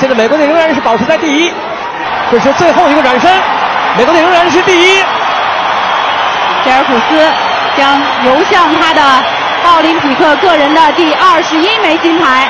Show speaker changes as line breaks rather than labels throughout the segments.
现在美国队仍然是保持在第一，这是最后一个转身，美国队仍然是第一。
菲尔普斯将游向他的奥林匹克个人的第二十一枚金牌。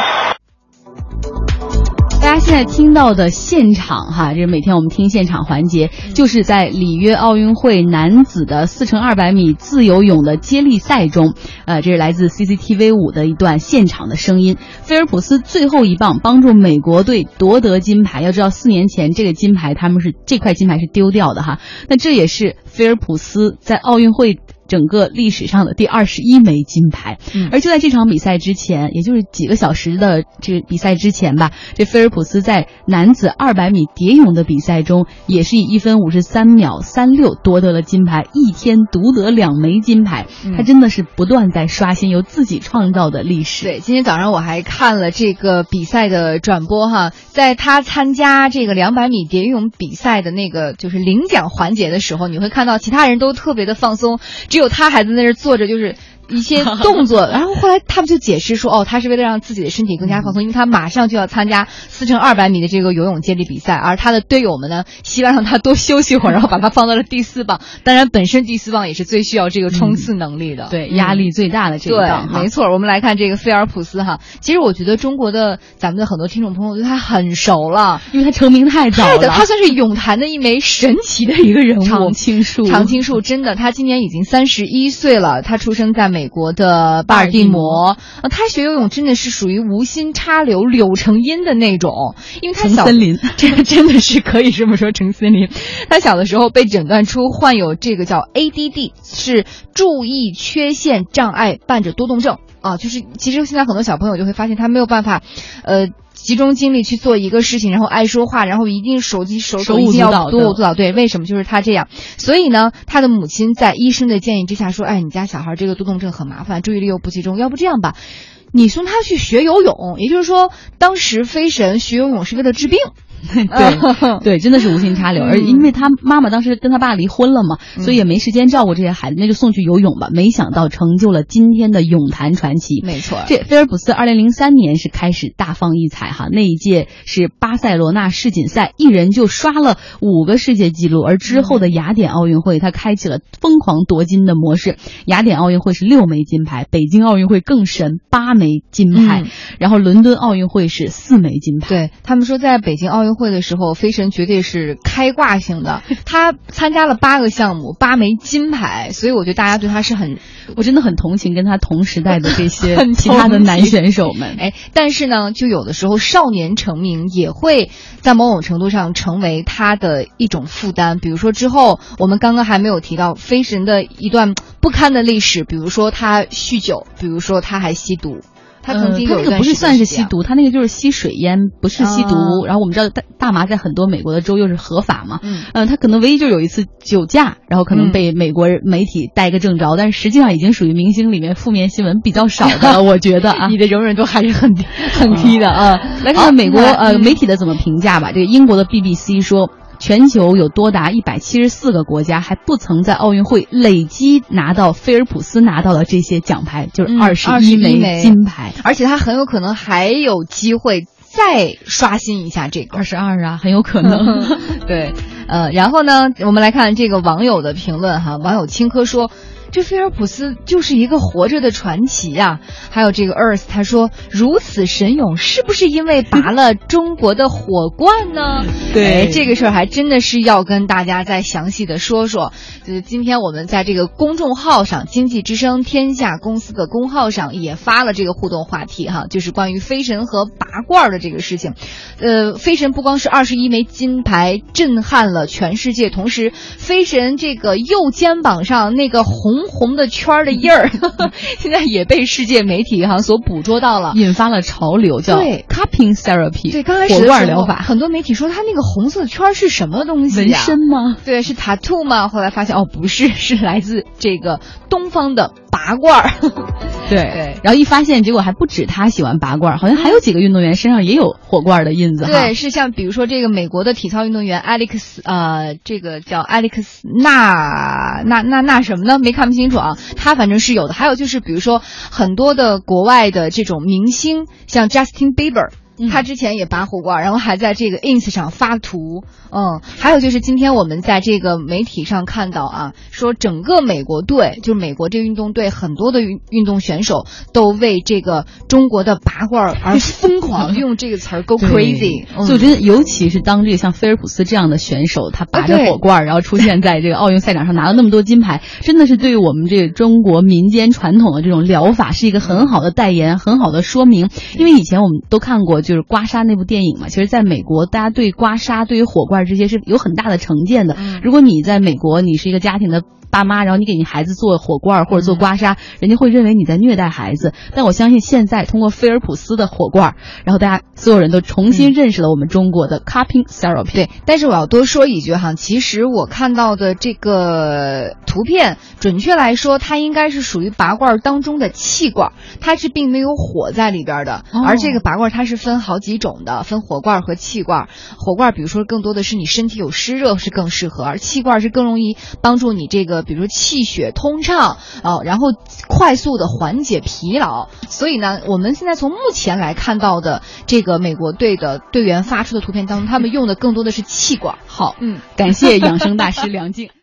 大家现在听到的现场哈，这是每天我们听现场环节，就是在里约奥运会男子的四乘二百米自由泳的接力赛中，呃，这是来自 CCTV 五的一段现场的声音。菲尔普斯最后一棒帮助美国队夺得金牌。要知道，四年前这个金牌他们是这块金牌是丢掉的哈，那这也是菲尔普斯在奥运会。整个历史上的第二十一枚金牌，而就在这场比赛之前，也就是几个小时的这个比赛之前吧，这菲尔普斯在男子二百米蝶泳的比赛中，也是以一分五十三秒三六夺得了金牌，一天独得两枚金牌，他真的是不断在刷新由自己创造的历史。
对，今天早上我还看了这个比赛的转播哈，在他参加这个两百米蝶泳比赛的那个就是领奖环节的时候，你会看到其他人都特别的放松。只只有他还在那儿坐着，就是。一些 动作，然后后来他们就解释说，哦，他是为了让自己的身体更加放松，因为他马上就要参加四乘二百米的这个游泳接力比赛，而他的队友们呢，希望让他多休息会儿，然后把他放到了第四棒。当然，本身第四棒也是最需要这个冲刺能力的，
对，压力最大的这个棒。
没错，我们来看这个菲尔普斯哈，其实我觉得中国的咱们的很多听众朋友对他很熟了，
因为他成名太早了，
他算是泳坛的一枚神奇的一个人物。
常青树，
常青树，真的，他今年已经三十一岁了，他出生在美国的。巴尔的摩，呃，他学游泳真的是属于无心插柳柳成荫的那种，因为他小
森林，
这个真的是可以这么说成森林。他小的时候被诊断出患有这个叫 ADD，是注意缺陷障碍伴着多动症啊，就是其实现在很多小朋友就会发现他没有办法，呃。集中精力去做一个事情，然后爱说话，然后一定手机手手一定要多舞做到。对，为什么就是他这样？所以呢，他的母亲在医生的建议之下说：“哎，你家小孩这个多动症很麻烦，注意力又不集中，要不这样吧，你送他去学游泳。也就是说，当时飞神学游泳是为了治病。”
对 对，真的是无心插柳，而因为他妈妈当时跟他爸离婚了嘛，所以也没时间照顾这些孩子，那就送去游泳吧。没想到成就了今天的泳坛传奇。
没错，
这菲尔普斯二零零三年是开始大放异彩哈，那一届是巴塞罗那世锦赛，一人就刷了五个世界纪录，而之后的雅典奥运会，他开启了疯狂夺金的模式。雅典奥运会是六枚金牌，北京奥运会更神，八枚金牌，然后伦敦奥运会是四枚金牌。
对他们说，在北京奥运。运会的时候，飞神绝对是开挂型的。他参加了八个项目，八枚金牌，所以我觉得大家对他是很，
我真的很同情跟他同时代的这 些其他的男选手们。
哎，但是呢，就有的时候少年成名也会在某种程度上成为他的一种负担。比如说之后，我们刚刚还没有提到飞神的一段不堪的历史，比如说他酗酒，比如说他还吸毒。他曾经
他那个不是算是吸毒，他那个就是吸水烟，不是吸毒。然后我们知道大大麻在很多美国的州又是合法嘛，嗯，他可能唯一就有一次酒驾，然后可能被美国媒体逮个正着，但是实际上已经属于明星里面负面新闻比较少的了，我觉得啊，
你的容忍度还是很很低的啊。
来看看美国呃媒体的怎么评价吧。这个英国的 BBC 说。全球有多达一百七十四个国家还不曾在奥运会累积拿到菲尔普斯拿到的这些奖牌，就是二十一枚金牌，
而且他很有可能还有机会再刷新一下这个
二十二啊，很有可能。
对，呃，然后呢，我们来看这个网友的评论哈，网友青稞说。这菲尔普斯就是一个活着的传奇呀！还有这个 Earth，他说如此神勇，是不是因为拔了中国的火罐呢？
对，
这个事儿还真的是要跟大家再详细的说说。就是今天我们在这个公众号上，经济之声天下公司的公号上也发了这个互动话题哈，就是关于飞神和拔罐的这个事情。呃，飞神不光是二十一枚金牌震撼了全世界，同时飞神这个右肩膀上那个红。红红的圈儿的印儿，现在也被世界媒体哈所捕捉到了，
引发了潮流，叫
对
cupping therapy，
对，刚开始
火罐疗法，
很多媒体说他那个红色的圈是什么东西
纹身吗？
对，是 tattoo 吗？后来发现哦，不是，是来自这个东方的拔罐儿。
对，然后一发现，结果还不止他喜欢拔罐，好像还有几个运动员身上也有火罐的印子。
对，是像比如说这个美国的体操运动员 Alex，呃，这个叫 Alex 那那那那什么呢？没看。不清楚啊，他反正是有的。还有就是，比如说很多的国外的这种明星，像 Justin Bieber，他之前也拔火罐，然后还在这个 ins 上发图。嗯，还有就是今天我们在这个媒体上看到啊，说整个美国队，就是美国这个运动队很多的运运动选手都为这个中国的拔罐而疯狂，用这个词儿 go crazy。
所以我觉得，尤其是当这个像菲尔普斯这样的选手，他拔着火罐，然后出现在这个奥运赛场上拿了那么多金牌，真的是对于我们这个中国民间传统的这种疗法是一个很好的代言，很好的说明。因为以前我们都看过就是刮痧那部电影嘛，其实在美国，大家对刮痧、对于火罐这些是有很大的成见的。如果你在美国，你是一个家庭的。爸妈，然后你给你孩子做火罐或者做刮痧，人家会认为你在虐待孩子。但我相信现在通过菲尔普斯的火罐，然后大家所有人都重新认识了我们中国的 cupping therapy。
对，但是我要多说一句哈，其实我看到的这个图片，准确来说，它应该是属于拔罐当中的气罐，它是并没有火在里边的。而这个拔罐它是分好几种的，分火罐和气罐。火罐比如说更多的是你身体有湿热是更适合，而气罐是更容易帮助你这个。比如气血通畅啊，然后快速的缓解疲劳。所以呢，我们现在从目前来看到的这个美国队的队员发出的图片当中，他们用的更多的是气管。
好，嗯，感谢养生大师梁静。